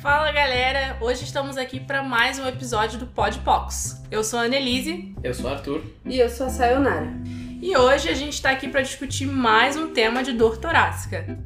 Fala galera, hoje estamos aqui para mais um episódio do Podpox. Eu sou a Annelise. Eu sou o Arthur. E eu sou a Sayonara. E hoje a gente está aqui para discutir mais um tema de dor torácica.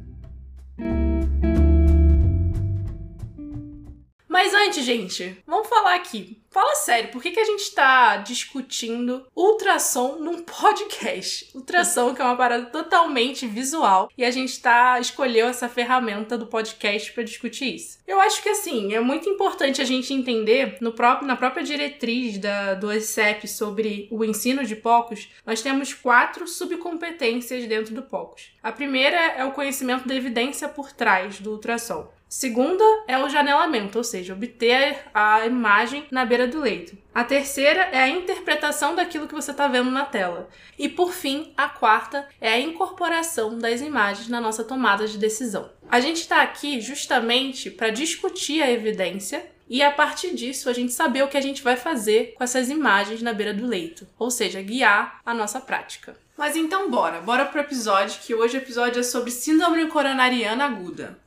Antes, gente, vamos falar aqui. Fala sério, por que, que a gente tá discutindo ultrassom num podcast? Ultrassom, que é uma parada totalmente visual, e a gente tá escolheu essa ferramenta do podcast para discutir isso. Eu acho que assim, é muito importante a gente entender no próprio, na própria diretriz da, do ESEP sobre o ensino de POCOS, nós temos quatro subcompetências dentro do POCOS. A primeira é o conhecimento da evidência por trás do ultrassom. Segunda é o janelamento, ou seja, obter a imagem na beira do leito. A terceira é a interpretação daquilo que você está vendo na tela. E por fim, a quarta é a incorporação das imagens na nossa tomada de decisão. A gente está aqui justamente para discutir a evidência e a partir disso a gente saber o que a gente vai fazer com essas imagens na beira do leito, ou seja, guiar a nossa prática. Mas então bora, bora pro episódio, que hoje o episódio é sobre síndrome coronariana aguda.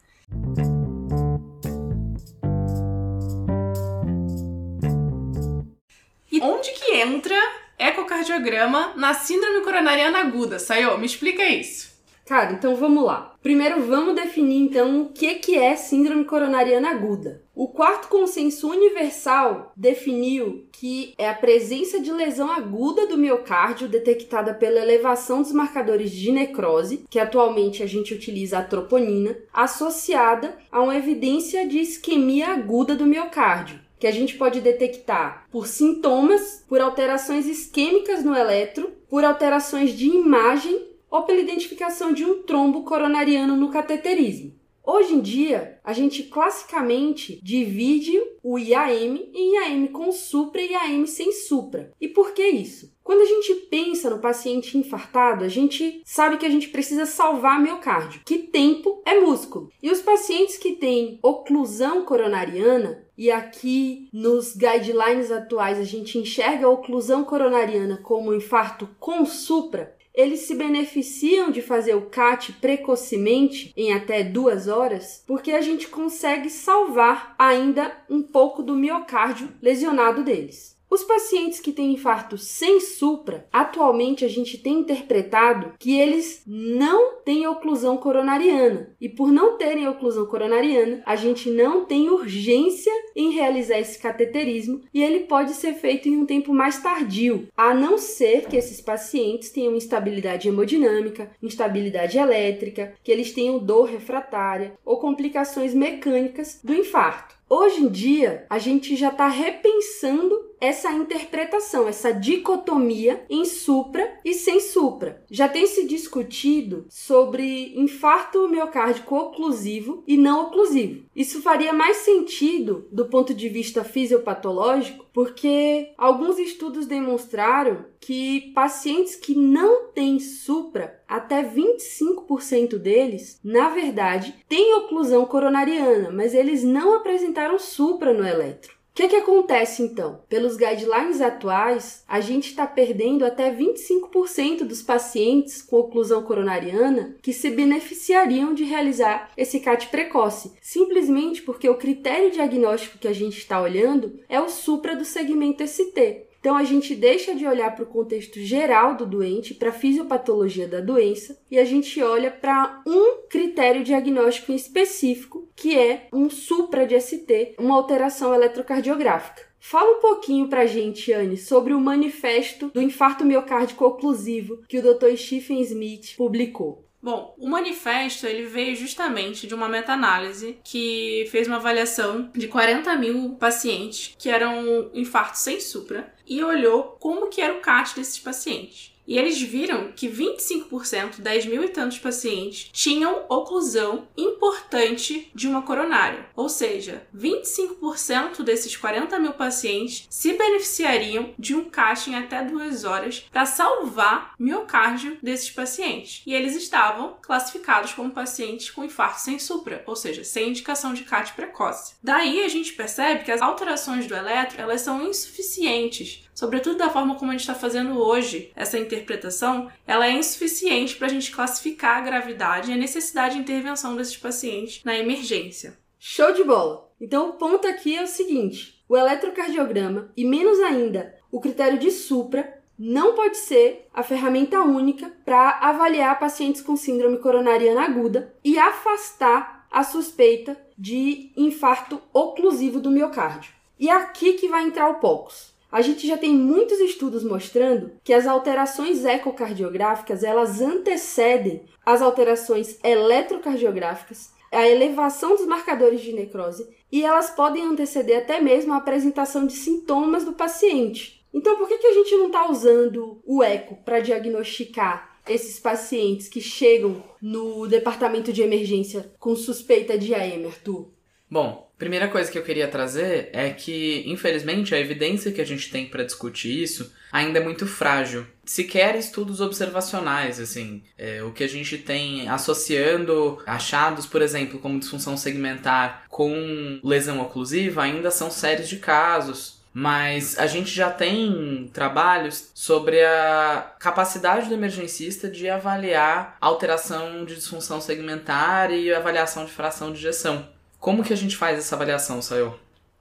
E onde que entra ecocardiograma na síndrome coronariana aguda? Saiu, me explica isso. Cara, então vamos lá. Primeiro vamos definir então o que, que é síndrome coronariana aguda. O quarto consenso universal definiu que é a presença de lesão aguda do miocárdio detectada pela elevação dos marcadores de necrose, que atualmente a gente utiliza a troponina, associada a uma evidência de isquemia aguda do miocárdio que a gente pode detectar por sintomas, por alterações isquêmicas no eletro, por alterações de imagem ou pela identificação de um trombo coronariano no cateterismo. Hoje em dia, a gente classicamente divide o IAM em IAM com supra e IAM sem supra. E por que isso? Quando a gente pensa no paciente infartado, a gente sabe que a gente precisa salvar miocárdio, que tempo é músculo. E os pacientes que têm oclusão coronariana, e aqui nos guidelines atuais a gente enxerga a oclusão coronariana como um infarto com supra, eles se beneficiam de fazer o CAT precocemente, em até duas horas, porque a gente consegue salvar ainda um pouco do miocárdio lesionado deles. Os pacientes que têm infarto sem supra, atualmente a gente tem interpretado que eles não têm oclusão coronariana. E por não terem oclusão coronariana, a gente não tem urgência em realizar esse cateterismo e ele pode ser feito em um tempo mais tardio, a não ser que esses pacientes tenham instabilidade hemodinâmica, instabilidade elétrica, que eles tenham dor refratária ou complicações mecânicas do infarto. Hoje em dia, a gente já está repensando essa interpretação, essa dicotomia em supra e sem supra. Já tem se discutido sobre infarto miocárdico oclusivo e não oclusivo. Isso faria mais sentido do ponto de vista fisiopatológico, porque alguns estudos demonstraram que pacientes que não têm supra, até 25% deles, na verdade, têm oclusão coronariana, mas eles não apresentaram supra no eletro que, que acontece então? Pelos guidelines atuais, a gente está perdendo até 25% dos pacientes com oclusão coronariana que se beneficiariam de realizar esse CAT precoce, simplesmente porque o critério diagnóstico que a gente está olhando é o supra do segmento ST. Então a gente deixa de olhar para o contexto geral do doente, para a fisiopatologia da doença, e a gente olha para um critério diagnóstico específico, que é um supra de ST, uma alteração eletrocardiográfica. Fala um pouquinho pra gente, Anne, sobre o manifesto do infarto miocárdico oclusivo que o Dr. Stephen Smith publicou. Bom, o manifesto ele veio justamente de uma meta-análise que fez uma avaliação de 40 mil pacientes que eram infartos sem supra e olhou como que era o CAT desses pacientes. E eles viram que 25%, 10 mil e tantos pacientes, tinham oclusão importante de uma coronária. Ou seja, 25% desses 40 mil pacientes se beneficiariam de um CAT em até duas horas para salvar miocárdio desses pacientes. E eles estavam classificados como pacientes com infarto sem supra, ou seja, sem indicação de CAT precoce. Daí a gente percebe que as alterações do eletro elas são insuficientes sobretudo da forma como a gente está fazendo hoje essa interpretação, ela é insuficiente para a gente classificar a gravidade e a necessidade de intervenção desses pacientes na emergência. Show de bola! Então o ponto aqui é o seguinte: o eletrocardiograma e menos ainda o critério de supra não pode ser a ferramenta única para avaliar pacientes com síndrome coronariana aguda e afastar a suspeita de infarto oclusivo do miocárdio. E é aqui que vai entrar o POCUS. A gente já tem muitos estudos mostrando que as alterações ecocardiográficas elas antecedem as alterações eletrocardiográficas, a elevação dos marcadores de necrose e elas podem anteceder até mesmo a apresentação de sintomas do paciente. Então, por que, que a gente não está usando o eco para diagnosticar esses pacientes que chegam no departamento de emergência com suspeita de AM, Arthur? Bom, primeira coisa que eu queria trazer é que, infelizmente, a evidência que a gente tem para discutir isso ainda é muito frágil. Sequer estudos observacionais, assim. É, o que a gente tem associando achados, por exemplo, como disfunção segmentar com lesão oclusiva, ainda são séries de casos. Mas a gente já tem trabalhos sobre a capacidade do emergencista de avaliar alteração de disfunção segmentar e avaliação de fração de ejeção. Como que a gente faz essa avaliação, Sayo?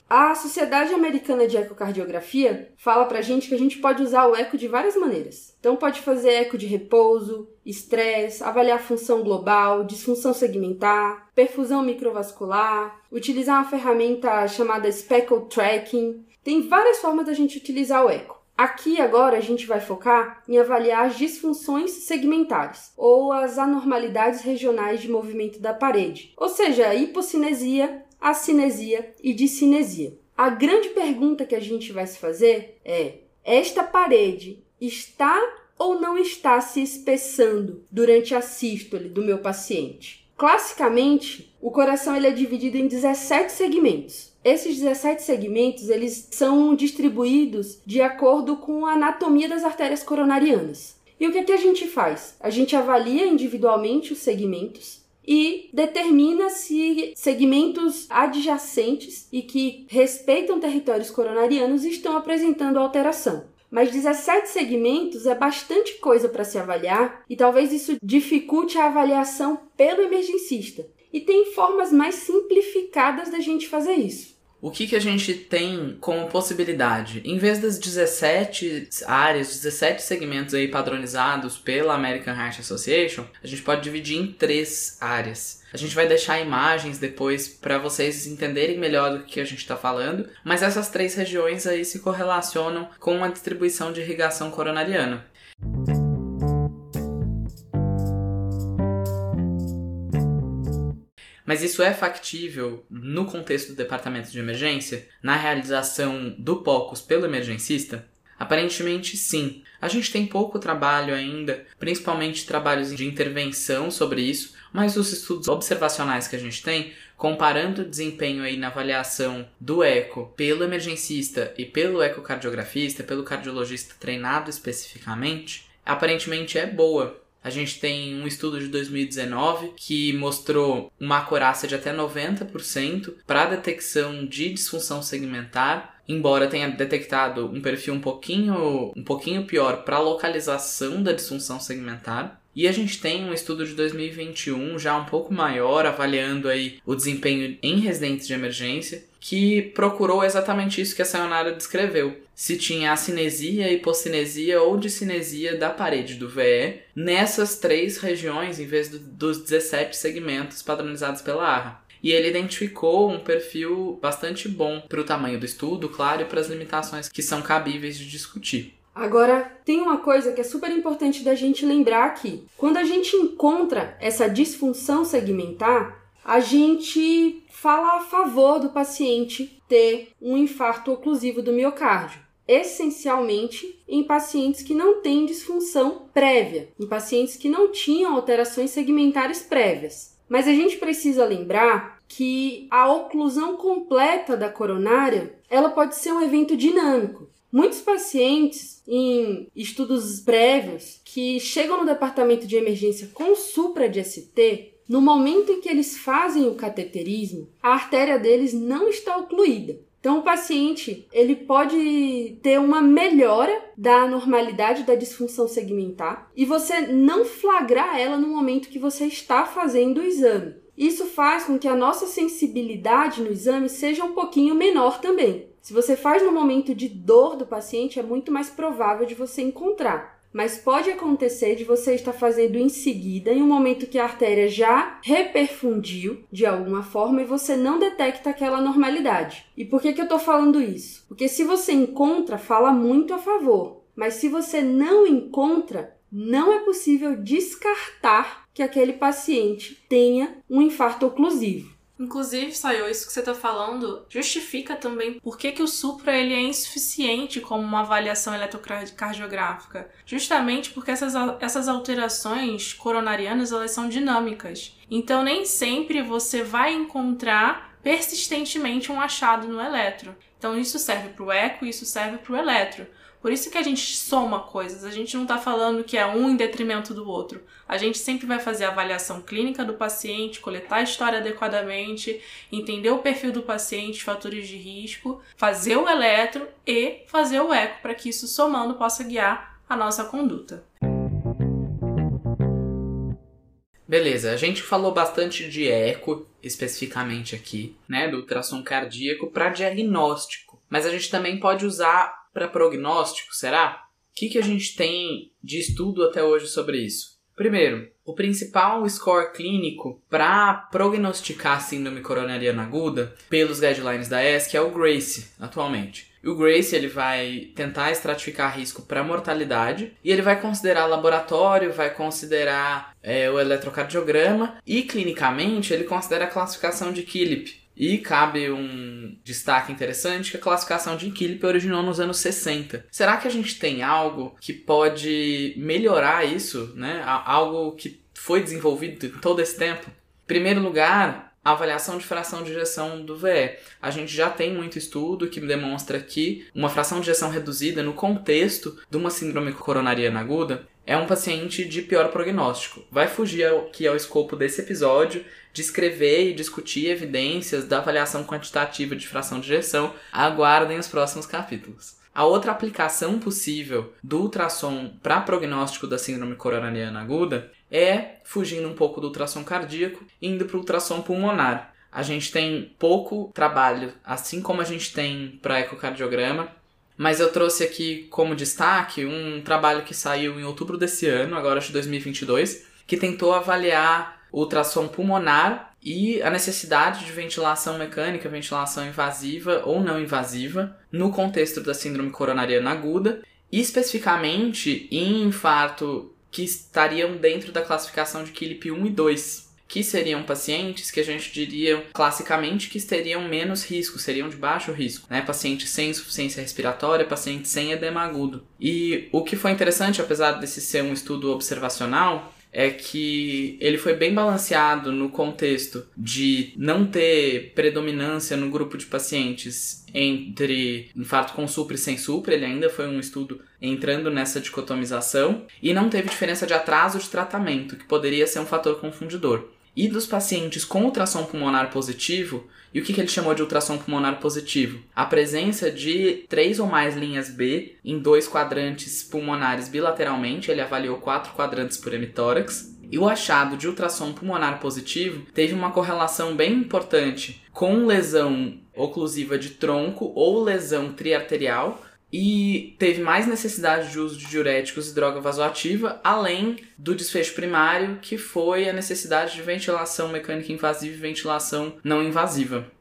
A Sociedade Americana de Ecocardiografia fala pra gente que a gente pode usar o eco de várias maneiras. Então pode fazer eco de repouso, estresse, avaliar função global, disfunção segmentar, perfusão microvascular, utilizar uma ferramenta chamada Speckle Tracking, tem várias formas da gente utilizar o eco. Aqui agora a gente vai focar em avaliar as disfunções segmentares ou as anormalidades regionais de movimento da parede, ou seja, a hipocinesia, acinesia e discinesia. A grande pergunta que a gente vai se fazer é: esta parede está ou não está se espessando durante a sístole do meu paciente? Classicamente, o coração ele é dividido em 17 segmentos. Esses 17 segmentos, eles são distribuídos de acordo com a anatomia das artérias coronarianas. E o que, é que a gente faz? A gente avalia individualmente os segmentos e determina se segmentos adjacentes e que respeitam territórios coronarianos estão apresentando alteração. Mas 17 segmentos é bastante coisa para se avaliar e talvez isso dificulte a avaliação pelo emergencista. E tem formas mais simplificadas da gente fazer isso. O que, que a gente tem como possibilidade? Em vez das 17 áreas, 17 segmentos aí padronizados pela American Heart Association, a gente pode dividir em três áreas. A gente vai deixar imagens depois para vocês entenderem melhor do que a gente está falando, mas essas três regiões aí se correlacionam com a distribuição de irrigação coronariana. Mas isso é factível no contexto do departamento de emergência, na realização do POCUS pelo emergencista? Aparentemente sim. A gente tem pouco trabalho ainda, principalmente trabalhos de intervenção sobre isso, mas os estudos observacionais que a gente tem, comparando o desempenho aí na avaliação do eco pelo emergencista e pelo ecocardiografista, pelo cardiologista treinado especificamente, aparentemente é boa. A gente tem um estudo de 2019 que mostrou uma acurácia de até 90% para detecção de disfunção segmentar, embora tenha detectado um perfil um pouquinho, um pouquinho pior para localização da disfunção segmentar. E a gente tem um estudo de 2021 já um pouco maior, avaliando aí o desempenho em residentes de emergência, que procurou exatamente isso que a Sayonara descreveu. Se tinha acinesia, hipocinesia ou discinesia da parede do VE nessas três regiões, em vez do, dos 17 segmentos padronizados pela ARRA. E ele identificou um perfil bastante bom para o tamanho do estudo, claro, e para as limitações que são cabíveis de discutir. Agora, tem uma coisa que é super importante da gente lembrar aqui. Quando a gente encontra essa disfunção segmentar, a gente fala a favor do paciente ter um infarto oclusivo do miocárdio. Essencialmente em pacientes que não têm disfunção prévia, em pacientes que não tinham alterações segmentares prévias. Mas a gente precisa lembrar que a oclusão completa da coronária ela pode ser um evento dinâmico. Muitos pacientes em estudos prévios que chegam no departamento de emergência com supra de ST no momento em que eles fazem o cateterismo, a artéria deles não está ocluída. Então o paciente, ele pode ter uma melhora da normalidade da disfunção segmentar e você não flagrar ela no momento que você está fazendo o exame. Isso faz com que a nossa sensibilidade no exame seja um pouquinho menor também. Se você faz no momento de dor do paciente, é muito mais provável de você encontrar. Mas pode acontecer de você estar fazendo em seguida, em um momento que a artéria já reperfundiu de alguma forma e você não detecta aquela normalidade. E por que, que eu estou falando isso? Porque se você encontra, fala muito a favor. Mas se você não encontra, não é possível descartar que aquele paciente tenha um infarto oclusivo. Inclusive, saiu isso que você está falando, justifica também por que, que o supra ele é insuficiente como uma avaliação eletrocardiográfica. Justamente porque essas, essas alterações coronarianas elas são dinâmicas. Então, nem sempre você vai encontrar persistentemente um achado no eletro. Então, isso serve para o eco e isso serve para o eletro. Por isso que a gente soma coisas, a gente não está falando que é um em detrimento do outro. A gente sempre vai fazer a avaliação clínica do paciente, coletar a história adequadamente, entender o perfil do paciente, fatores de risco, fazer o eletro e fazer o eco para que isso somando possa guiar a nossa conduta. Beleza, a gente falou bastante de eco especificamente aqui, né, do ultrassom cardíaco para diagnóstico, mas a gente também pode usar para prognóstico, será? O que, que a gente tem de estudo até hoje sobre isso? Primeiro, o principal score clínico para prognosticar síndrome coronariana aguda pelos guidelines da ESC é o GRACE, atualmente. O GRACE ele vai tentar estratificar risco para mortalidade e ele vai considerar laboratório, vai considerar é, o eletrocardiograma e clinicamente ele considera a classificação de Killip, e cabe um destaque interessante que a classificação de Inquilip originou nos anos 60. Será que a gente tem algo que pode melhorar isso, né? Algo que foi desenvolvido em todo esse tempo? Em primeiro lugar, a avaliação de fração de ejeção do VE. A gente já tem muito estudo que demonstra que uma fração de ejeção reduzida no contexto de uma síndrome coronariana aguda é um paciente de pior prognóstico. Vai fugir aqui ao escopo desse episódio, descrever e discutir evidências da avaliação quantitativa de fração de ejeção, aguardem os próximos capítulos. A outra aplicação possível do ultrassom para prognóstico da síndrome coronariana aguda é fugindo um pouco do ultrassom cardíaco, indo para o ultrassom pulmonar. A gente tem pouco trabalho, assim como a gente tem para ecocardiograma, mas eu trouxe aqui como destaque um trabalho que saiu em outubro desse ano, agora de 2022, que tentou avaliar ultrassom pulmonar e a necessidade de ventilação mecânica, ventilação invasiva ou não invasiva no contexto da síndrome coronariana aguda, especificamente em infarto que estariam dentro da classificação de KILIP 1 e 2, que seriam pacientes que a gente diria classicamente que teriam menos risco, seriam de baixo risco, né? Pacientes sem insuficiência respiratória, pacientes sem edema agudo. E o que foi interessante, apesar desse ser um estudo observacional, é que ele foi bem balanceado no contexto de não ter predominância no grupo de pacientes entre infarto com supra e sem supra, ele ainda foi um estudo entrando nessa dicotomização, e não teve diferença de atraso de tratamento, que poderia ser um fator confundidor. E dos pacientes com ultrassom pulmonar positivo, e o que, que ele chamou de ultrassom pulmonar positivo? A presença de três ou mais linhas B em dois quadrantes pulmonares bilateralmente, ele avaliou quatro quadrantes por hemitórax, e o achado de ultrassom pulmonar positivo teve uma correlação bem importante com lesão oclusiva de tronco ou lesão triarterial, e teve mais necessidade de uso de diuréticos e droga vasoativa, além do desfecho primário, que foi a necessidade de ventilação mecânica invasiva e ventilação não invasiva.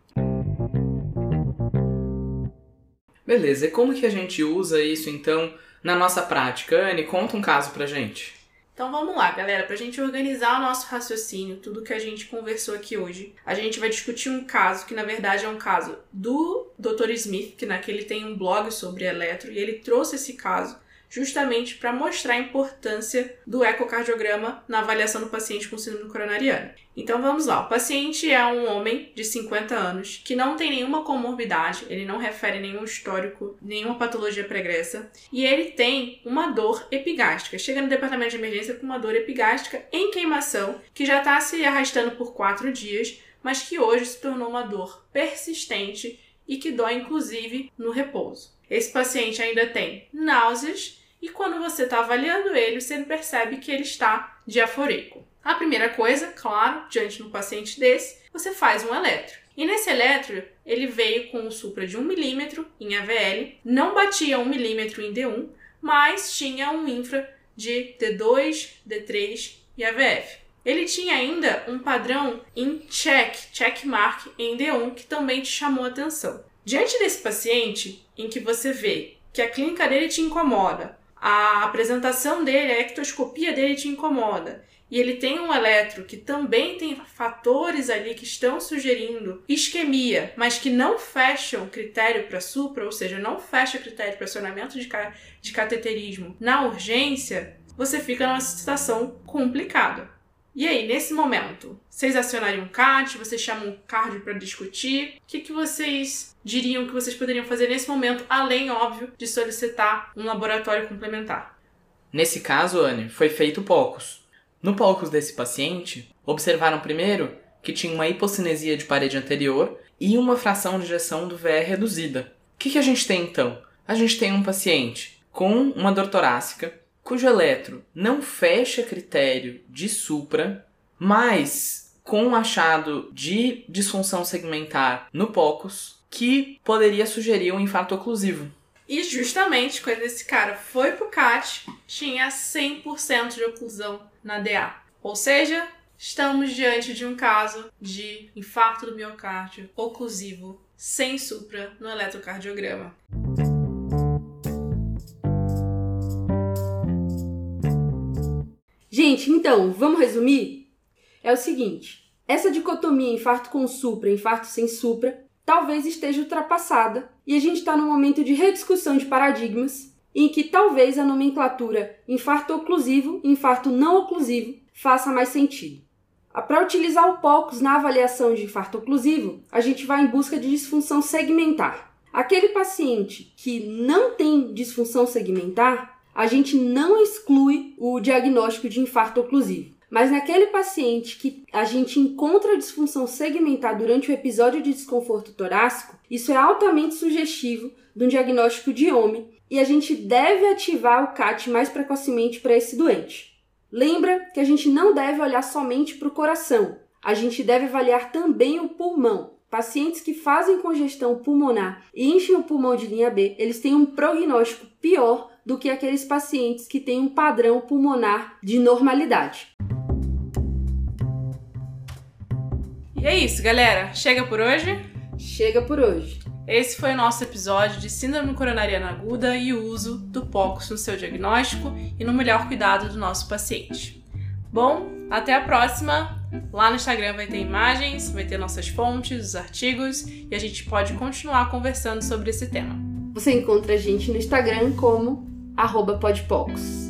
Beleza, e como que a gente usa isso então na nossa prática? Anne, conta um caso pra gente. Então vamos lá, galera, para a gente organizar o nosso raciocínio, tudo que a gente conversou aqui hoje, a gente vai discutir um caso que na verdade é um caso do Dr. Smith, que naquele tem um blog sobre eletro, e ele trouxe esse caso justamente para mostrar a importância do ecocardiograma na avaliação do paciente com síndrome coronariana. Então vamos lá. O paciente é um homem de 50 anos que não tem nenhuma comorbidade, ele não refere nenhum histórico, nenhuma patologia pregressa, e ele tem uma dor epigástrica. Chega no departamento de emergência com uma dor epigástrica em queimação que já está se arrastando por quatro dias, mas que hoje se tornou uma dor persistente e que dói inclusive no repouso. Esse paciente ainda tem náuseas e quando você está avaliando ele, você percebe que ele está diafórico. A primeira coisa, claro, diante de um paciente desse, você faz um eletro. E nesse eletro, ele veio com um supra de 1 milímetro em AVL, não batia 1 milímetro em D1, mas tinha um infra de D2, D3 e AVF. Ele tinha ainda um padrão em check, check mark em D1 que também te chamou atenção. Diante desse paciente, em que você vê que a clínica dele te incomoda, a apresentação dele, a ectoscopia dele te incomoda, e ele tem um eletro que também tem fatores ali que estão sugerindo isquemia, mas que não fecham critério para supra, ou seja, não fecha critério para acionamento de, ca de cateterismo na urgência, você fica numa situação complicada. E aí, nesse momento, vocês acionariam um CAT? Vocês chamam um cardio para discutir? O que, que vocês diriam que vocês poderiam fazer nesse momento, além, óbvio, de solicitar um laboratório complementar? Nesse caso, Anne, foi feito poucos. No POCUS desse paciente, observaram primeiro que tinha uma hipocinesia de parede anterior e uma fração de ejeção do VR reduzida. O que, que a gente tem então? A gente tem um paciente com uma dor torácica, cujo eletro não fecha critério de supra, mas com um achado de disfunção segmentar no POCUS que poderia sugerir um infarto oclusivo. E justamente quando esse cara foi pro CAT, tinha 100% de oclusão na DA. Ou seja, estamos diante de um caso de infarto do miocárdio oclusivo sem supra no eletrocardiograma. Gente, então, vamos resumir? É o seguinte: essa dicotomia infarto com supra, infarto sem supra, talvez esteja ultrapassada e a gente está num momento de rediscussão de paradigmas em que talvez a nomenclatura infarto oclusivo e infarto não oclusivo faça mais sentido. Para utilizar o POCUS na avaliação de infarto oclusivo, a gente vai em busca de disfunção segmentar. Aquele paciente que não tem disfunção segmentar, a gente não exclui o diagnóstico de infarto oclusivo. Mas naquele paciente que a gente encontra disfunção segmentar durante o episódio de desconforto torácico, isso é altamente sugestivo de um diagnóstico de OMI e a gente deve ativar o CAT mais precocemente para esse doente. Lembra que a gente não deve olhar somente para o coração, a gente deve avaliar também o pulmão. Pacientes que fazem congestão pulmonar e enchem o pulmão de linha B, eles têm um prognóstico pior do que aqueles pacientes que têm um padrão pulmonar de normalidade. E é isso, galera. Chega por hoje? Chega por hoje. Esse foi o nosso episódio de Síndrome Coronariana Aguda e o uso do POCUS no seu diagnóstico e no melhor cuidado do nosso paciente. Bom, até a próxima! Lá no Instagram vai ter imagens, vai ter nossas fontes, os artigos e a gente pode continuar conversando sobre esse tema. Você encontra a gente no Instagram como arroba podpocos.